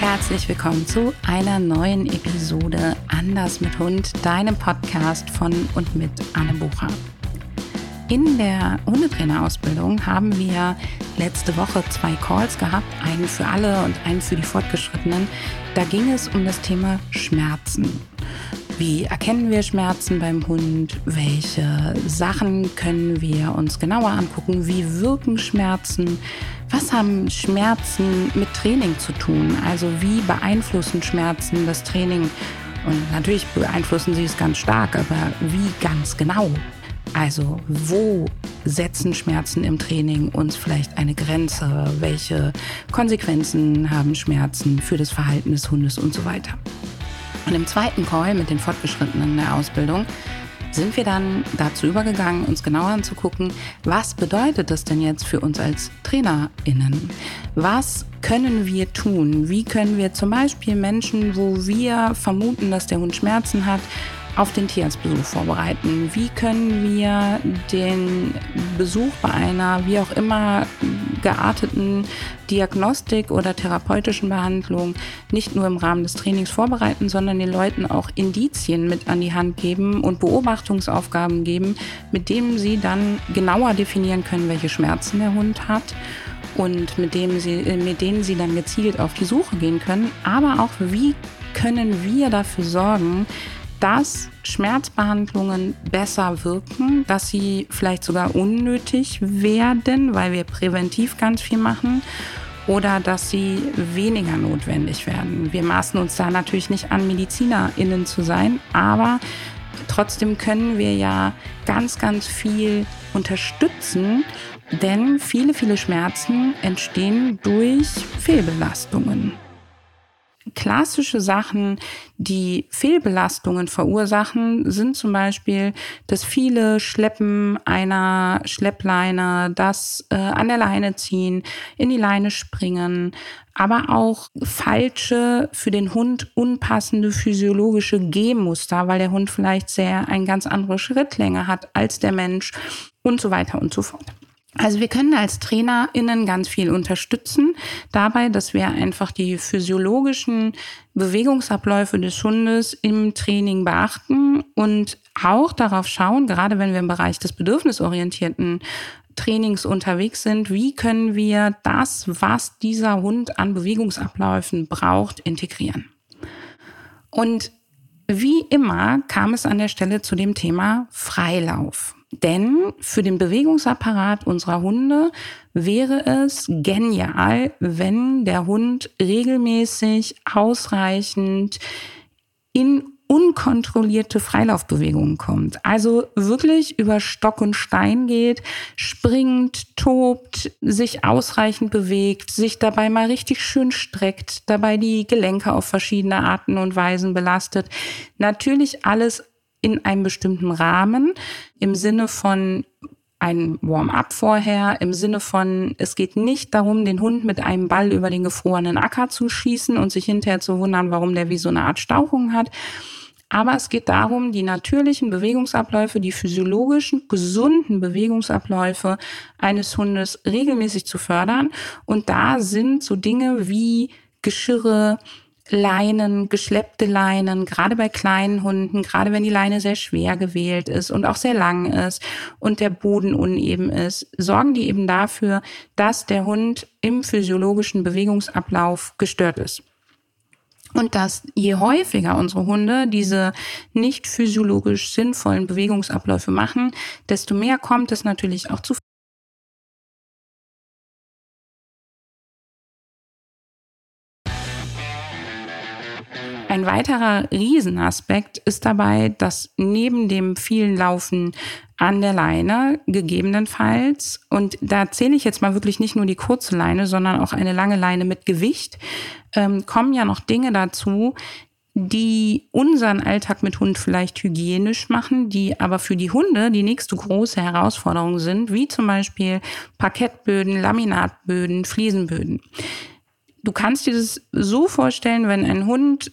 Herzlich willkommen zu einer neuen Episode Anders mit Hund, deinem Podcast von und mit Anne Bucher. In der Hundetrainerausbildung haben wir letzte Woche zwei Calls gehabt, einen für alle und einen für die Fortgeschrittenen. Da ging es um das Thema Schmerzen. Wie erkennen wir Schmerzen beim Hund? Welche Sachen können wir uns genauer angucken? Wie wirken Schmerzen? Was haben Schmerzen mit Training zu tun? Also wie beeinflussen Schmerzen das Training? Und natürlich beeinflussen sie es ganz stark, aber wie ganz genau? Also wo setzen Schmerzen im Training uns vielleicht eine Grenze? Welche Konsequenzen haben Schmerzen für das Verhalten des Hundes und so weiter? Und im zweiten Call mit den Fortgeschrittenen der Ausbildung sind wir dann dazu übergegangen, uns genauer anzugucken, was bedeutet das denn jetzt für uns als TrainerInnen? Was können wir tun? Wie können wir zum Beispiel Menschen, wo wir vermuten, dass der Hund Schmerzen hat, auf den Tierarztbesuch vorbereiten? Wie können wir den Besuch bei einer wie auch immer gearteten Diagnostik oder therapeutischen Behandlung nicht nur im Rahmen des Trainings vorbereiten, sondern den Leuten auch Indizien mit an die Hand geben und Beobachtungsaufgaben geben, mit denen sie dann genauer definieren können, welche Schmerzen der Hund hat und mit, dem sie, mit denen sie dann gezielt auf die Suche gehen können, aber auch wie können wir dafür sorgen, dass Schmerzbehandlungen besser wirken, dass sie vielleicht sogar unnötig werden, weil wir präventiv ganz viel machen oder dass sie weniger notwendig werden. Wir maßen uns da natürlich nicht an, MedizinerInnen zu sein, aber trotzdem können wir ja ganz, ganz viel unterstützen, denn viele, viele Schmerzen entstehen durch Fehlbelastungen klassische Sachen, die Fehlbelastungen verursachen, sind zum Beispiel das viele Schleppen einer Schleppleine, das äh, an der Leine ziehen, in die Leine springen, aber auch falsche, für den Hund unpassende physiologische Gehmuster, weil der Hund vielleicht sehr eine ganz andere Schrittlänge hat als der Mensch und so weiter und so fort. Also wir können als TrainerInnen ganz viel unterstützen dabei, dass wir einfach die physiologischen Bewegungsabläufe des Hundes im Training beachten und auch darauf schauen, gerade wenn wir im Bereich des bedürfnisorientierten Trainings unterwegs sind, wie können wir das, was dieser Hund an Bewegungsabläufen braucht, integrieren. Und wie immer kam es an der Stelle zu dem Thema Freilauf. Denn für den Bewegungsapparat unserer Hunde wäre es genial, wenn der Hund regelmäßig ausreichend in unkontrollierte Freilaufbewegungen kommt. Also wirklich über Stock und Stein geht, springt, tobt, sich ausreichend bewegt, sich dabei mal richtig schön streckt, dabei die Gelenke auf verschiedene Arten und Weisen belastet. Natürlich alles in einem bestimmten Rahmen im Sinne von ein Warm-up vorher, im Sinne von, es geht nicht darum, den Hund mit einem Ball über den gefrorenen Acker zu schießen und sich hinterher zu wundern, warum der wie so eine Art Stauchung hat. Aber es geht darum, die natürlichen Bewegungsabläufe, die physiologischen, gesunden Bewegungsabläufe eines Hundes regelmäßig zu fördern. Und da sind so Dinge wie Geschirre, Leinen, geschleppte Leinen, gerade bei kleinen Hunden, gerade wenn die Leine sehr schwer gewählt ist und auch sehr lang ist und der Boden uneben ist, sorgen die eben dafür, dass der Hund im physiologischen Bewegungsablauf gestört ist. Und dass je häufiger unsere Hunde diese nicht physiologisch sinnvollen Bewegungsabläufe machen, desto mehr kommt es natürlich auch zu Ein weiterer Riesenaspekt ist dabei, dass neben dem vielen Laufen an der Leine gegebenenfalls, und da zähle ich jetzt mal wirklich nicht nur die kurze Leine, sondern auch eine lange Leine mit Gewicht, ähm, kommen ja noch Dinge dazu, die unseren Alltag mit Hund vielleicht hygienisch machen, die aber für die Hunde die nächste große Herausforderung sind, wie zum Beispiel Parkettböden, Laminatböden, Fliesenböden. Du kannst dir das so vorstellen, wenn ein Hund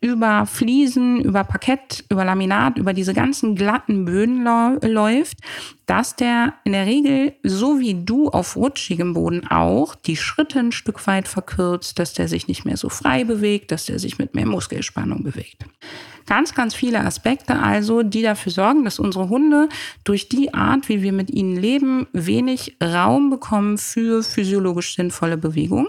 über Fliesen, über Parkett, über Laminat, über diese ganzen glatten Böden läuft, dass der in der Regel, so wie du auf rutschigem Boden auch, die Schritte ein Stück weit verkürzt, dass der sich nicht mehr so frei bewegt, dass der sich mit mehr Muskelspannung bewegt. Ganz, ganz viele Aspekte also, die dafür sorgen, dass unsere Hunde durch die Art, wie wir mit ihnen leben, wenig Raum bekommen für physiologisch sinnvolle Bewegung.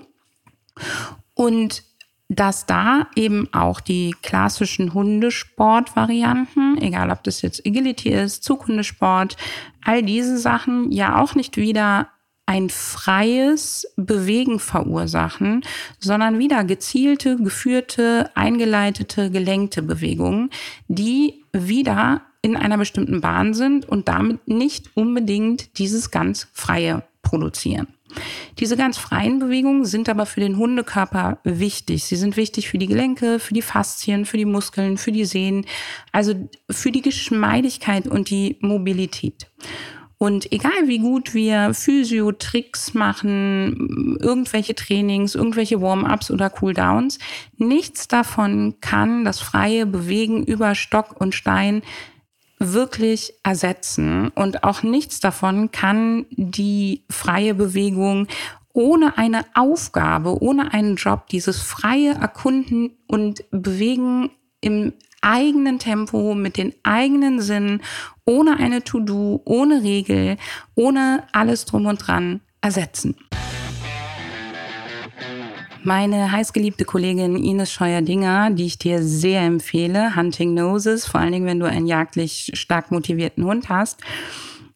Und dass da eben auch die klassischen Hundesportvarianten, egal ob das jetzt Agility ist, Zughundesport, all diese Sachen ja auch nicht wieder ein freies Bewegen verursachen, sondern wieder gezielte, geführte, eingeleitete, gelenkte Bewegungen, die wieder in einer bestimmten Bahn sind und damit nicht unbedingt dieses ganz freie produzieren. Diese ganz freien Bewegungen sind aber für den Hundekörper wichtig. Sie sind wichtig für die Gelenke, für die Faszien, für die Muskeln, für die Sehnen, also für die Geschmeidigkeit und die Mobilität. Und egal wie gut wir Physio-Tricks machen, irgendwelche Trainings, irgendwelche Warm-ups oder Cooldowns, nichts davon kann das freie Bewegen über Stock und Stein wirklich ersetzen. Und auch nichts davon kann die freie Bewegung ohne eine Aufgabe, ohne einen Job, dieses freie Erkunden und Bewegen im eigenen Tempo, mit den eigenen Sinnen, ohne eine To-Do, ohne Regel, ohne alles drum und dran ersetzen. Meine heißgeliebte Kollegin Ines Scheuer-Dinger, die ich dir sehr empfehle, Hunting Noses, vor allen Dingen, wenn du einen jagdlich stark motivierten Hund hast,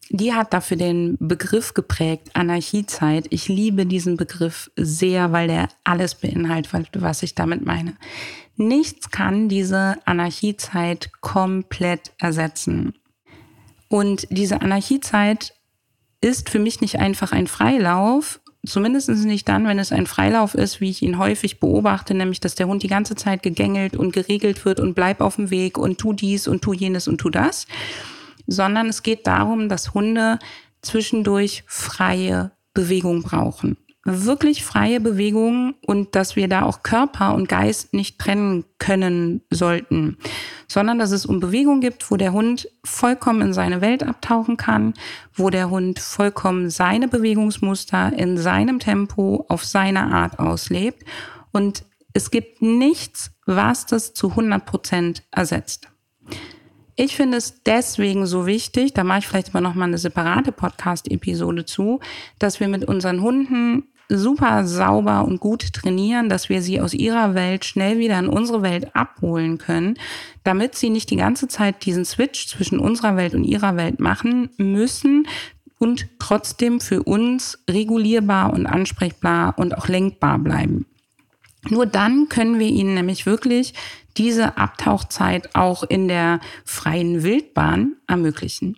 die hat dafür den Begriff geprägt, Anarchiezeit. Ich liebe diesen Begriff sehr, weil der alles beinhaltet, was ich damit meine. Nichts kann diese Anarchiezeit komplett ersetzen. Und diese Anarchiezeit ist für mich nicht einfach ein Freilauf, Zumindest nicht dann, wenn es ein Freilauf ist, wie ich ihn häufig beobachte, nämlich dass der Hund die ganze Zeit gegängelt und geregelt wird und bleib auf dem Weg und tu dies und tu jenes und tu das, sondern es geht darum, dass Hunde zwischendurch freie Bewegung brauchen wirklich freie Bewegung und dass wir da auch Körper und Geist nicht trennen können sollten, sondern dass es um Bewegung gibt, wo der Hund vollkommen in seine Welt abtauchen kann, wo der Hund vollkommen seine Bewegungsmuster in seinem Tempo auf seine Art auslebt und es gibt nichts, was das zu 100 Prozent ersetzt. Ich finde es deswegen so wichtig, da mache ich vielleicht aber nochmal eine separate Podcast-Episode zu, dass wir mit unseren Hunden super sauber und gut trainieren, dass wir sie aus ihrer Welt schnell wieder in unsere Welt abholen können, damit sie nicht die ganze Zeit diesen Switch zwischen unserer Welt und ihrer Welt machen müssen und trotzdem für uns regulierbar und ansprechbar und auch lenkbar bleiben. Nur dann können wir ihnen nämlich wirklich diese Abtauchzeit auch in der freien Wildbahn ermöglichen.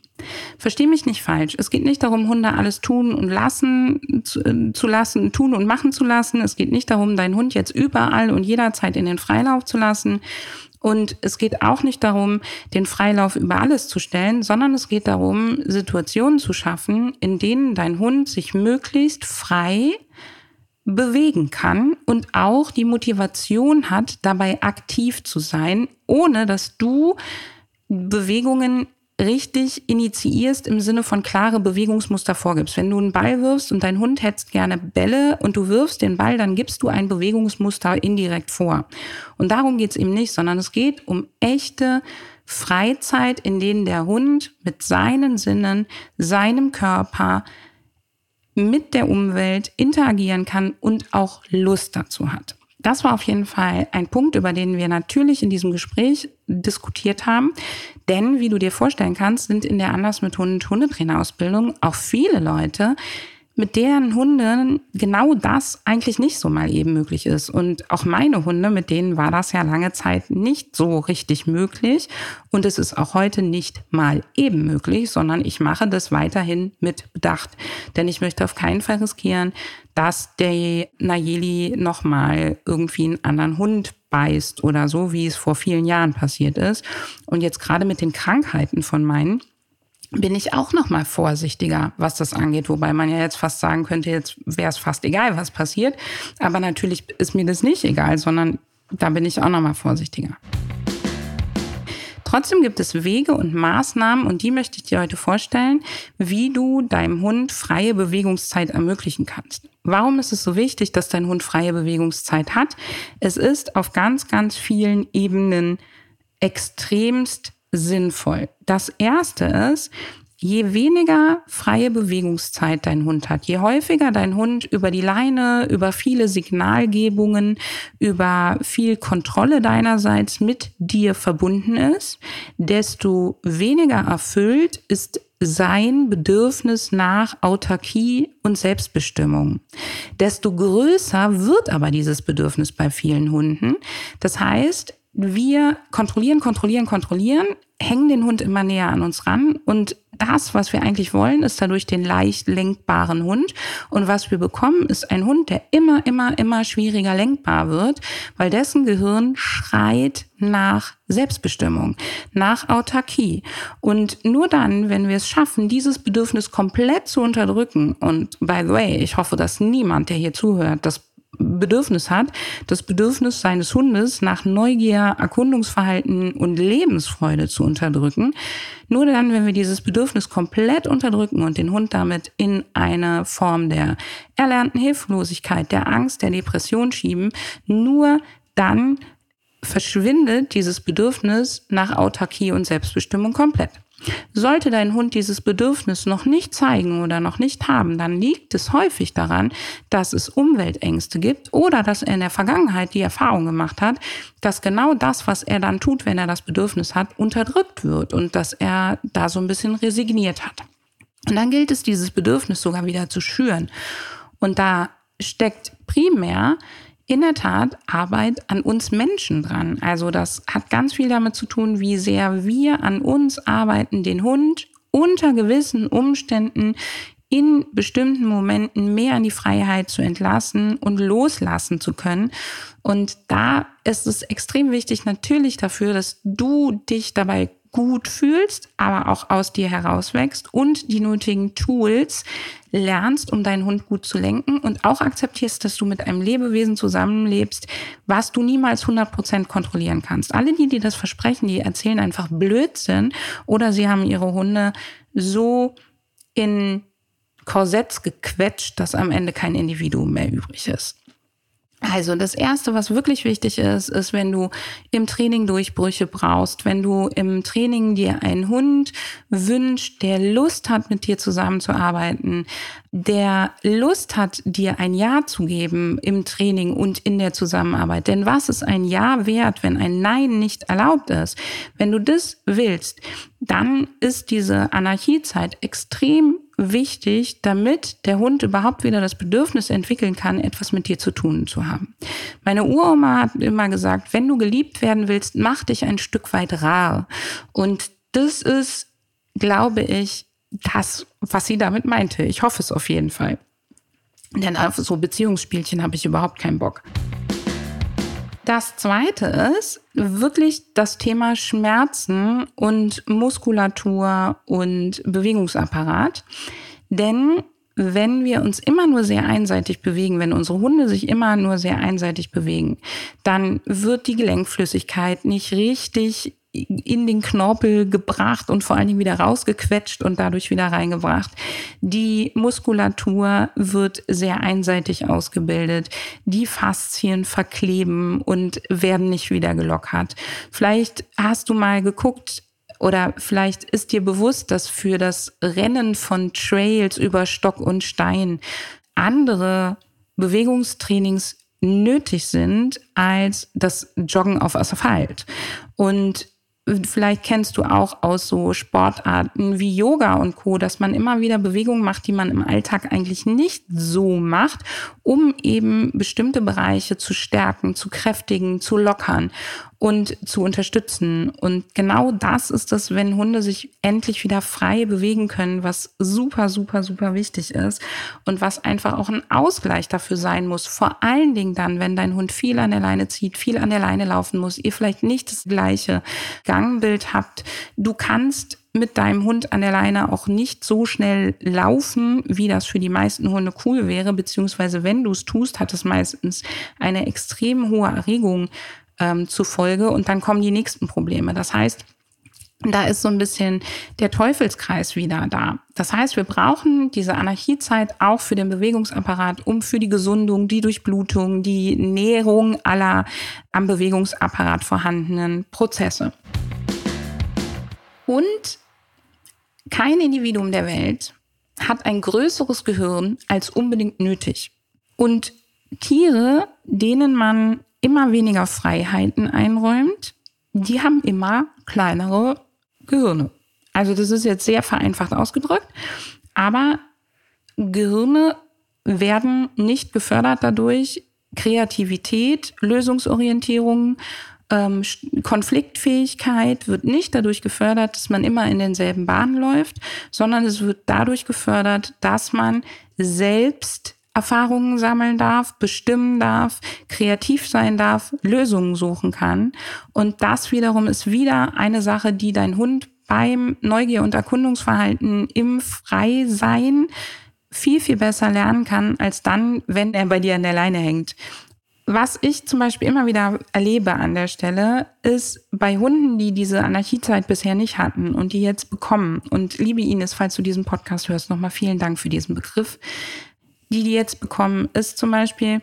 Versteh mich nicht falsch. Es geht nicht darum, Hunde alles tun und lassen zu, äh, zu lassen, tun und machen zu lassen. Es geht nicht darum, deinen Hund jetzt überall und jederzeit in den Freilauf zu lassen. Und es geht auch nicht darum, den Freilauf über alles zu stellen, sondern es geht darum, Situationen zu schaffen, in denen dein Hund sich möglichst frei bewegen kann und auch die Motivation hat, dabei aktiv zu sein, ohne dass du Bewegungen richtig initiierst im Sinne von klare Bewegungsmuster vorgibst. Wenn du einen Ball wirfst und dein Hund hetzt gerne Bälle und du wirfst den Ball, dann gibst du ein Bewegungsmuster indirekt vor. Und darum geht's eben nicht, sondern es geht um echte Freizeit, in denen der Hund mit seinen Sinnen, seinem Körper, mit der Umwelt interagieren kann und auch Lust dazu hat. Das war auf jeden Fall ein Punkt, über den wir natürlich in diesem Gespräch diskutiert haben. Denn, wie du dir vorstellen kannst, sind in der Anders mit Hund Hundetrainerausbildung auch viele Leute, mit deren Hunden genau das eigentlich nicht so mal eben möglich ist. Und auch meine Hunde, mit denen war das ja lange Zeit nicht so richtig möglich. Und es ist auch heute nicht mal eben möglich, sondern ich mache das weiterhin mit Bedacht. Denn ich möchte auf keinen Fall riskieren, dass der Nayeli nochmal irgendwie einen anderen Hund beißt oder so, wie es vor vielen Jahren passiert ist. Und jetzt gerade mit den Krankheiten von meinen, bin ich auch noch mal vorsichtiger, was das angeht. Wobei man ja jetzt fast sagen könnte, jetzt wäre es fast egal, was passiert. Aber natürlich ist mir das nicht egal, sondern da bin ich auch nochmal vorsichtiger. Trotzdem gibt es Wege und Maßnahmen, und die möchte ich dir heute vorstellen, wie du deinem Hund freie Bewegungszeit ermöglichen kannst. Warum ist es so wichtig, dass dein Hund freie Bewegungszeit hat? Es ist auf ganz, ganz vielen Ebenen extremst sinnvoll. Das erste ist, Je weniger freie Bewegungszeit dein Hund hat, je häufiger dein Hund über die Leine, über viele Signalgebungen, über viel Kontrolle deinerseits mit dir verbunden ist, desto weniger erfüllt ist sein Bedürfnis nach Autarkie und Selbstbestimmung. Desto größer wird aber dieses Bedürfnis bei vielen Hunden. Das heißt, wir kontrollieren, kontrollieren, kontrollieren, hängen den Hund immer näher an uns ran und das, was wir eigentlich wollen, ist dadurch den leicht lenkbaren Hund. Und was wir bekommen, ist ein Hund, der immer, immer, immer schwieriger lenkbar wird, weil dessen Gehirn schreit nach Selbstbestimmung, nach Autarkie. Und nur dann, wenn wir es schaffen, dieses Bedürfnis komplett zu unterdrücken, und by the way, ich hoffe, dass niemand, der hier zuhört, das Bedürfnis hat, das Bedürfnis seines Hundes nach Neugier, Erkundungsverhalten und Lebensfreude zu unterdrücken. Nur dann, wenn wir dieses Bedürfnis komplett unterdrücken und den Hund damit in eine Form der erlernten Hilflosigkeit, der Angst, der Depression schieben, nur dann verschwindet dieses Bedürfnis nach Autarkie und Selbstbestimmung komplett. Sollte dein Hund dieses Bedürfnis noch nicht zeigen oder noch nicht haben, dann liegt es häufig daran, dass es Umweltängste gibt oder dass er in der Vergangenheit die Erfahrung gemacht hat, dass genau das, was er dann tut, wenn er das Bedürfnis hat, unterdrückt wird und dass er da so ein bisschen resigniert hat. Und dann gilt es, dieses Bedürfnis sogar wieder zu schüren. Und da steckt primär in der Tat Arbeit an uns Menschen dran. Also das hat ganz viel damit zu tun, wie sehr wir an uns arbeiten, den Hund unter gewissen Umständen in bestimmten Momenten mehr in die Freiheit zu entlassen und loslassen zu können. Und da ist es extrem wichtig natürlich dafür, dass du dich dabei gut fühlst, aber auch aus dir herauswächst und die nötigen Tools lernst, um deinen Hund gut zu lenken und auch akzeptierst, dass du mit einem Lebewesen zusammenlebst, was du niemals 100% kontrollieren kannst. Alle die, die das versprechen, die erzählen einfach Blödsinn oder sie haben ihre Hunde so in Korsetts gequetscht, dass am Ende kein Individuum mehr übrig ist. Also das Erste, was wirklich wichtig ist, ist, wenn du im Training Durchbrüche brauchst, wenn du im Training dir einen Hund wünscht, der Lust hat, mit dir zusammenzuarbeiten, der Lust hat, dir ein Ja zu geben im Training und in der Zusammenarbeit. Denn was ist ein Ja wert, wenn ein Nein nicht erlaubt ist? Wenn du das willst, dann ist diese Anarchiezeit extrem wichtig, damit der Hund überhaupt wieder das Bedürfnis entwickeln kann, etwas mit dir zu tun zu haben. Meine Uroma hat immer gesagt, wenn du geliebt werden willst, mach dich ein Stück weit rar. Und das ist, glaube ich, das, was sie damit meinte. Ich hoffe es auf jeden Fall. Denn auf so Beziehungsspielchen habe ich überhaupt keinen Bock. Das zweite ist wirklich das Thema Schmerzen und Muskulatur und Bewegungsapparat. Denn wenn wir uns immer nur sehr einseitig bewegen, wenn unsere Hunde sich immer nur sehr einseitig bewegen, dann wird die Gelenkflüssigkeit nicht richtig in den Knorpel gebracht und vor allen Dingen wieder rausgequetscht und dadurch wieder reingebracht. Die Muskulatur wird sehr einseitig ausgebildet. Die Faszien verkleben und werden nicht wieder gelockert. Vielleicht hast du mal geguckt, oder vielleicht ist dir bewusst, dass für das Rennen von Trails über Stock und Stein andere Bewegungstrainings nötig sind als das Joggen auf Asphalt. Und Vielleicht kennst du auch aus so Sportarten wie Yoga und Co, dass man immer wieder Bewegungen macht, die man im Alltag eigentlich nicht so macht, um eben bestimmte Bereiche zu stärken, zu kräftigen, zu lockern und zu unterstützen. Und genau das ist es, wenn Hunde sich endlich wieder frei bewegen können, was super, super, super wichtig ist und was einfach auch ein Ausgleich dafür sein muss. Vor allen Dingen dann, wenn dein Hund viel an der Leine zieht, viel an der Leine laufen muss, ihr vielleicht nicht das gleiche Gangbild habt. Du kannst mit deinem Hund an der Leine auch nicht so schnell laufen, wie das für die meisten Hunde cool wäre, beziehungsweise wenn du es tust, hat es meistens eine extrem hohe Erregung ähm, zufolge und dann kommen die nächsten Probleme. Das heißt, da ist so ein bisschen der Teufelskreis wieder da. Das heißt, wir brauchen diese Anarchiezeit auch für den Bewegungsapparat, um für die Gesundung, die Durchblutung, die Näherung aller am Bewegungsapparat vorhandenen Prozesse. Und kein Individuum der Welt hat ein größeres Gehirn als unbedingt nötig. Und Tiere, denen man immer weniger Freiheiten einräumt, die haben immer kleinere Gehirne. Also das ist jetzt sehr vereinfacht ausgedrückt, aber Gehirne werden nicht gefördert dadurch, Kreativität, Lösungsorientierung, ähm, Konfliktfähigkeit wird nicht dadurch gefördert, dass man immer in denselben Bahnen läuft, sondern es wird dadurch gefördert, dass man selbst Erfahrungen sammeln darf, bestimmen darf, kreativ sein darf, Lösungen suchen kann. Und das wiederum ist wieder eine Sache, die dein Hund beim Neugier- und Erkundungsverhalten im Freisein viel, viel besser lernen kann, als dann, wenn er bei dir an der Leine hängt. Was ich zum Beispiel immer wieder erlebe an der Stelle, ist bei Hunden, die diese Anarchiezeit bisher nicht hatten und die jetzt bekommen. Und liebe Ines, falls du diesen Podcast hörst, nochmal vielen Dank für diesen Begriff die die jetzt bekommen, ist zum Beispiel,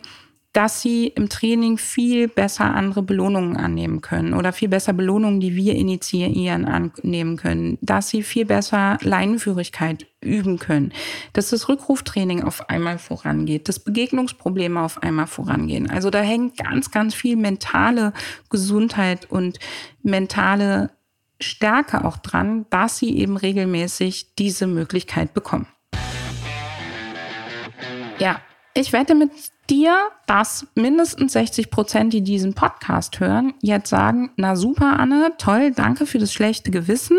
dass sie im Training viel besser andere Belohnungen annehmen können oder viel besser Belohnungen, die wir initiieren, annehmen können, dass sie viel besser Leinenführigkeit üben können, dass das Rückruftraining auf einmal vorangeht, dass Begegnungsprobleme auf einmal vorangehen. Also da hängt ganz, ganz viel mentale Gesundheit und mentale Stärke auch dran, dass sie eben regelmäßig diese Möglichkeit bekommen. Ja, ich wette mit dir, dass mindestens 60 Prozent, die diesen Podcast hören, jetzt sagen, na super, Anne, toll, danke für das schlechte Gewissen,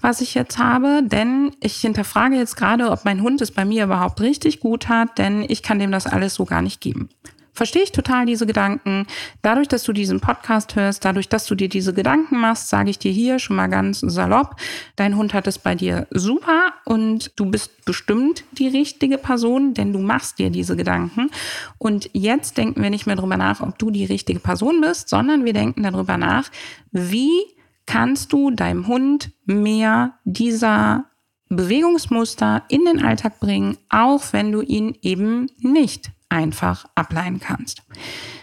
was ich jetzt habe, denn ich hinterfrage jetzt gerade, ob mein Hund es bei mir überhaupt richtig gut hat, denn ich kann dem das alles so gar nicht geben. Verstehe ich total diese Gedanken. Dadurch, dass du diesen Podcast hörst, dadurch, dass du dir diese Gedanken machst, sage ich dir hier schon mal ganz salopp, dein Hund hat es bei dir super und du bist bestimmt die richtige Person, denn du machst dir diese Gedanken. Und jetzt denken wir nicht mehr darüber nach, ob du die richtige Person bist, sondern wir denken darüber nach, wie kannst du deinem Hund mehr dieser Bewegungsmuster in den Alltag bringen, auch wenn du ihn eben nicht einfach ableiten kannst.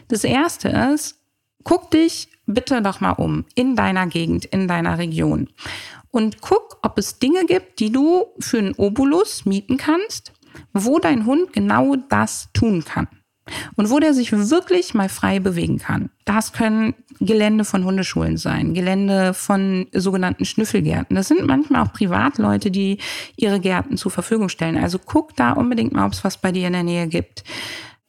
Das erste ist, guck dich bitte doch mal um in deiner Gegend, in deiner Region und guck, ob es Dinge gibt, die du für einen Obolus mieten kannst, wo dein Hund genau das tun kann. Und wo der sich wirklich mal frei bewegen kann. Das können Gelände von Hundeschulen sein, Gelände von sogenannten Schnüffelgärten. Das sind manchmal auch Privatleute, die ihre Gärten zur Verfügung stellen. Also guck da unbedingt mal, ob es was bei dir in der Nähe gibt.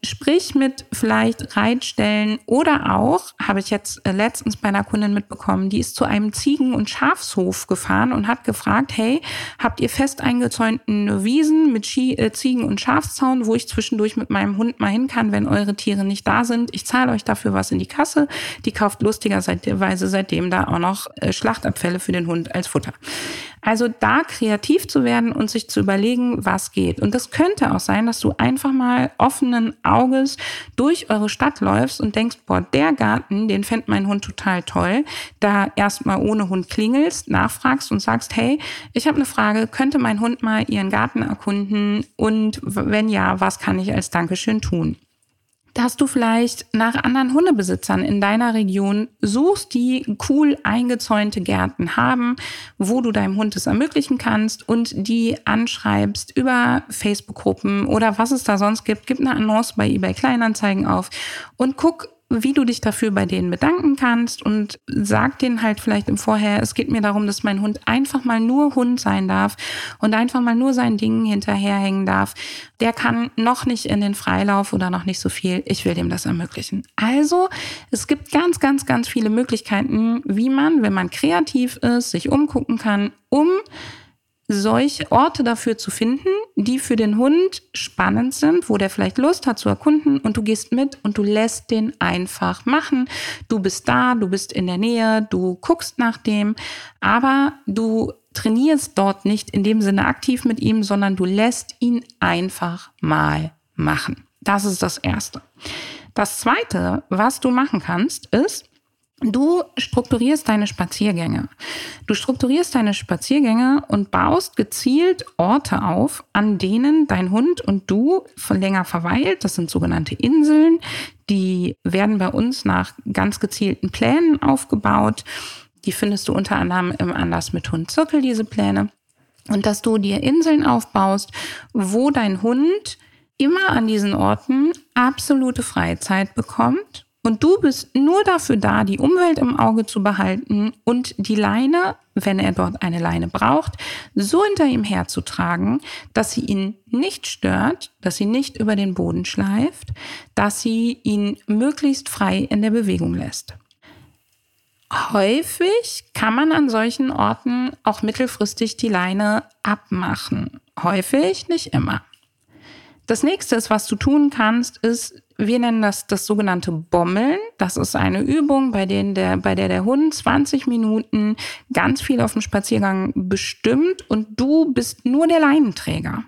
Sprich mit vielleicht Reitstellen oder auch, habe ich jetzt äh, letztens bei einer Kundin mitbekommen, die ist zu einem Ziegen- und Schafshof gefahren und hat gefragt, hey, habt ihr fest eingezäunten Wiesen mit äh, Ziegen- und Schafszaun, wo ich zwischendurch mit meinem Hund mal hin kann, wenn eure Tiere nicht da sind? Ich zahle euch dafür was in die Kasse. Die kauft lustigerweise seitdem da auch noch äh, Schlachtabfälle für den Hund als Futter. Also da kreativ zu werden und sich zu überlegen, was geht. Und das könnte auch sein, dass du einfach mal offenen Auges durch eure Stadt läufst und denkst, boah, der Garten, den fände mein Hund total toll. Da erstmal ohne Hund klingelst, nachfragst und sagst, hey, ich habe eine Frage, könnte mein Hund mal ihren Garten erkunden? Und wenn ja, was kann ich als Dankeschön tun? Dass du vielleicht nach anderen Hundebesitzern in deiner Region suchst, die cool eingezäunte Gärten haben, wo du deinem Hund es ermöglichen kannst und die anschreibst über Facebook-Gruppen oder was es da sonst gibt. Gib eine Annonce bei eBay Kleinanzeigen auf und guck, wie du dich dafür bei denen bedanken kannst und sag denen halt vielleicht im Vorher, es geht mir darum, dass mein Hund einfach mal nur Hund sein darf und einfach mal nur seinen Dingen hinterherhängen darf. Der kann noch nicht in den Freilauf oder noch nicht so viel. Ich will dem das ermöglichen. Also, es gibt ganz, ganz, ganz viele Möglichkeiten, wie man, wenn man kreativ ist, sich umgucken kann, um solche Orte dafür zu finden, die für den Hund spannend sind, wo der vielleicht Lust hat zu erkunden und du gehst mit und du lässt den einfach machen. Du bist da, du bist in der Nähe, du guckst nach dem, aber du trainierst dort nicht in dem Sinne aktiv mit ihm, sondern du lässt ihn einfach mal machen. Das ist das Erste. Das Zweite, was du machen kannst, ist, Du strukturierst deine Spaziergänge. Du strukturierst deine Spaziergänge und baust gezielt Orte auf, an denen dein Hund und du länger verweilt. Das sind sogenannte Inseln. Die werden bei uns nach ganz gezielten Plänen aufgebaut. Die findest du unter anderem im Anlass mit Hund Zirkel, diese Pläne. Und dass du dir Inseln aufbaust, wo dein Hund immer an diesen Orten absolute Freizeit bekommt und du bist nur dafür da, die Umwelt im Auge zu behalten und die Leine, wenn er dort eine Leine braucht, so hinter ihm herzutragen, dass sie ihn nicht stört, dass sie nicht über den Boden schleift, dass sie ihn möglichst frei in der Bewegung lässt. Häufig kann man an solchen Orten auch mittelfristig die Leine abmachen. Häufig, nicht immer. Das nächste, was du tun kannst, ist wir nennen das das sogenannte Bommeln. Das ist eine Übung, bei, denen der, bei der der Hund 20 Minuten ganz viel auf dem Spaziergang bestimmt und du bist nur der Leinenträger.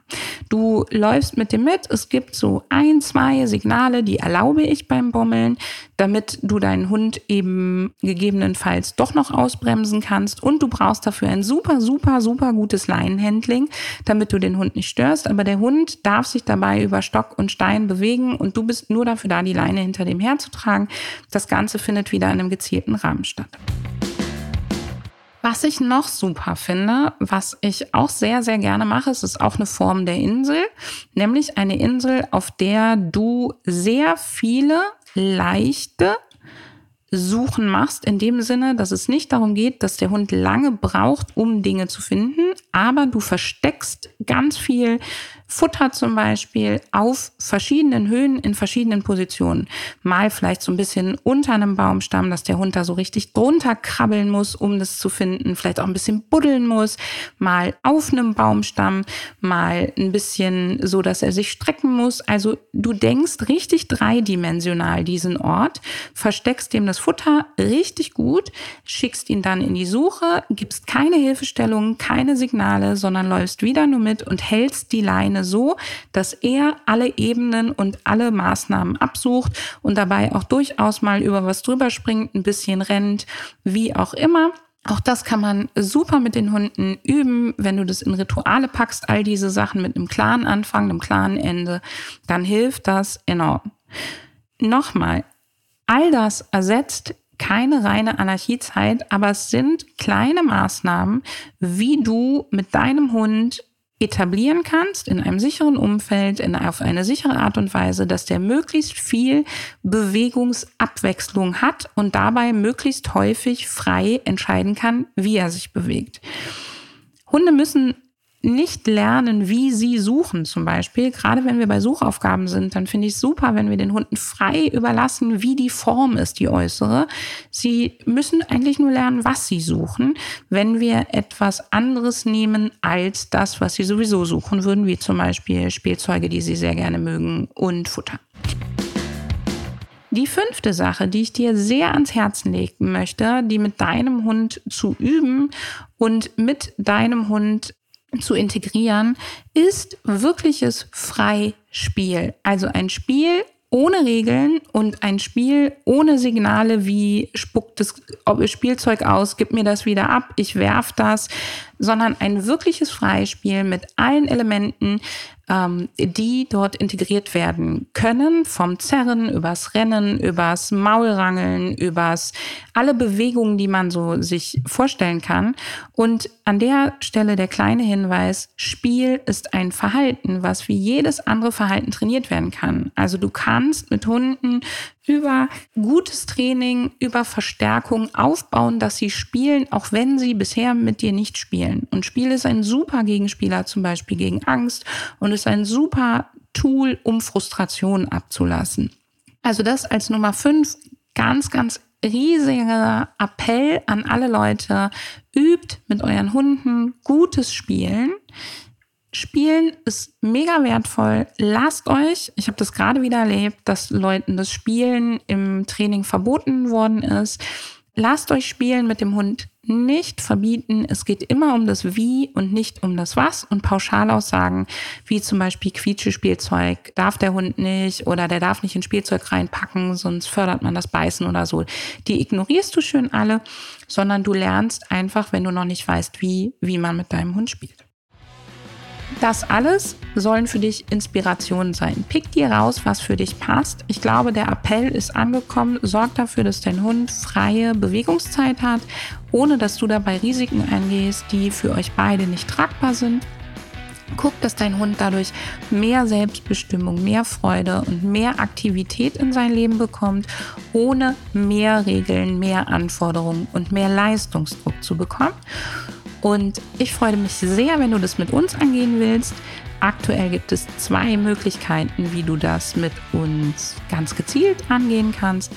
Du läufst mit dem mit. Es gibt so ein, zwei Signale, die erlaube ich beim Bommeln, damit du deinen Hund eben gegebenenfalls doch noch ausbremsen kannst. Und du brauchst dafür ein super, super, super gutes Leinenhandling, damit du den Hund nicht störst. Aber der Hund darf sich dabei über Stock und Stein bewegen und du bist nur nur dafür da, die Leine hinter dem herzutragen. Das Ganze findet wieder in einem gezielten Rahmen statt. Was ich noch super finde, was ich auch sehr, sehr gerne mache, es ist auch eine Form der Insel, nämlich eine Insel, auf der du sehr viele leichte Suchen machst, in dem Sinne, dass es nicht darum geht, dass der Hund lange braucht, um Dinge zu finden, aber du versteckst ganz viel Futter zum Beispiel auf verschiedenen Höhen in verschiedenen Positionen. Mal vielleicht so ein bisschen unter einem Baumstamm, dass der Hund da so richtig drunter krabbeln muss, um das zu finden. Vielleicht auch ein bisschen buddeln muss. Mal auf einem Baumstamm, mal ein bisschen so, dass er sich strecken muss. Also du denkst richtig dreidimensional diesen Ort, versteckst dem das Futter richtig gut, schickst ihn dann in die Suche, gibst keine Hilfestellungen, keine Signale, sondern läufst wieder nur mit und hältst die Leine so, dass er alle Ebenen und alle Maßnahmen absucht und dabei auch durchaus mal über was drüber springt, ein bisschen rennt, wie auch immer. Auch das kann man super mit den Hunden üben. Wenn du das in Rituale packst, all diese Sachen mit einem klaren Anfang, einem klaren Ende, dann hilft das enorm. Nochmal, all das ersetzt keine reine Anarchiezeit, aber es sind kleine Maßnahmen, wie du mit deinem Hund etablieren kannst in einem sicheren Umfeld, in, auf eine sichere Art und Weise, dass der möglichst viel Bewegungsabwechslung hat und dabei möglichst häufig frei entscheiden kann, wie er sich bewegt. Hunde müssen nicht lernen, wie sie suchen zum Beispiel. Gerade wenn wir bei Suchaufgaben sind, dann finde ich es super, wenn wir den Hunden frei überlassen, wie die Form ist, die äußere. Sie müssen eigentlich nur lernen, was sie suchen. Wenn wir etwas anderes nehmen als das, was sie sowieso suchen würden, wie zum Beispiel Spielzeuge, die sie sehr gerne mögen und Futter. Die fünfte Sache, die ich dir sehr ans Herzen legen möchte, die mit deinem Hund zu üben und mit deinem Hund zu integrieren, ist wirkliches Freispiel. Also ein Spiel ohne Regeln und ein Spiel ohne Signale wie spuckt das Spielzeug aus, gib mir das wieder ab, ich werf das, sondern ein wirkliches Freispiel mit allen Elementen, ähm, die dort integriert werden können, vom Zerren übers Rennen, übers Maulrangeln, übers alle Bewegungen, die man so sich vorstellen kann. Und an der Stelle der kleine Hinweis, Spiel ist ein Verhalten, was wie jedes andere Verhalten trainiert werden kann. Also du kannst mit Hunden über gutes Training, über Verstärkung aufbauen, dass sie spielen, auch wenn sie bisher mit dir nicht spielen. Und Spiel ist ein super Gegenspieler, zum Beispiel gegen Angst und ist ein super Tool, um Frustration abzulassen. Also das als Nummer fünf ganz, ganz riesiger Appell an alle Leute, übt mit euren Hunden gutes Spielen. Spielen ist mega wertvoll. Lasst euch, ich habe das gerade wieder erlebt, dass Leuten das Spielen im Training verboten worden ist. Lasst euch spielen mit dem Hund nicht verbieten. Es geht immer um das Wie und nicht um das Was. Und Pauschalaussagen, wie zum Beispiel Quietschespielzeug, darf der Hund nicht oder der darf nicht in Spielzeug reinpacken, sonst fördert man das Beißen oder so. Die ignorierst du schön alle, sondern du lernst einfach, wenn du noch nicht weißt, wie, wie man mit deinem Hund spielt. Das alles sollen für dich Inspirationen sein. Pick dir raus, was für dich passt. Ich glaube, der Appell ist angekommen. Sorg dafür, dass dein Hund freie Bewegungszeit hat, ohne dass du dabei Risiken eingehst, die für euch beide nicht tragbar sind. Guck, dass dein Hund dadurch mehr Selbstbestimmung, mehr Freude und mehr Aktivität in sein Leben bekommt, ohne mehr Regeln, mehr Anforderungen und mehr Leistungsdruck zu bekommen. Und ich freue mich sehr, wenn du das mit uns angehen willst. Aktuell gibt es zwei Möglichkeiten, wie du das mit uns ganz gezielt angehen kannst.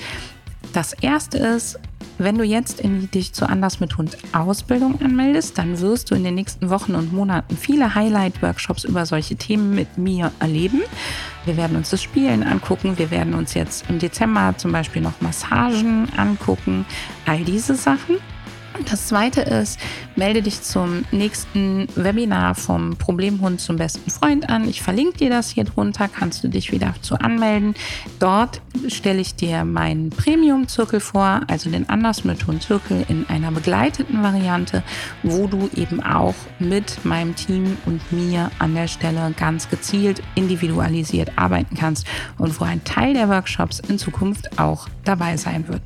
Das erste ist, wenn du jetzt in dich zu Anders mit Hund Ausbildung anmeldest, dann wirst du in den nächsten Wochen und Monaten viele Highlight-Workshops über solche Themen mit mir erleben. Wir werden uns das Spielen angucken. Wir werden uns jetzt im Dezember zum Beispiel noch Massagen angucken. All diese Sachen. Das zweite ist, melde dich zum nächsten Webinar vom Problemhund zum besten Freund an. Ich verlinke dir das hier drunter, kannst du dich wieder zu anmelden. Dort stelle ich dir meinen Premium-Zirkel vor, also den Anders mit Hund-Zirkel in einer begleiteten Variante, wo du eben auch mit meinem Team und mir an der Stelle ganz gezielt individualisiert arbeiten kannst und wo ein Teil der Workshops in Zukunft auch dabei sein wird.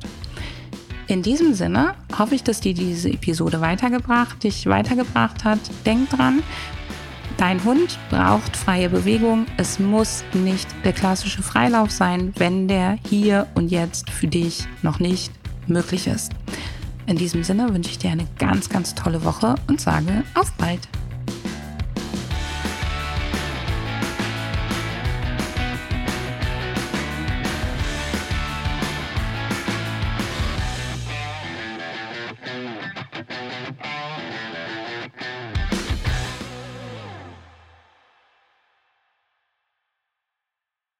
In diesem Sinne hoffe ich, dass dir diese Episode weitergebracht, dich weitergebracht hat. Denk dran, dein Hund braucht freie Bewegung. Es muss nicht der klassische Freilauf sein, wenn der hier und jetzt für dich noch nicht möglich ist. In diesem Sinne wünsche ich dir eine ganz, ganz tolle Woche und sage auf bald.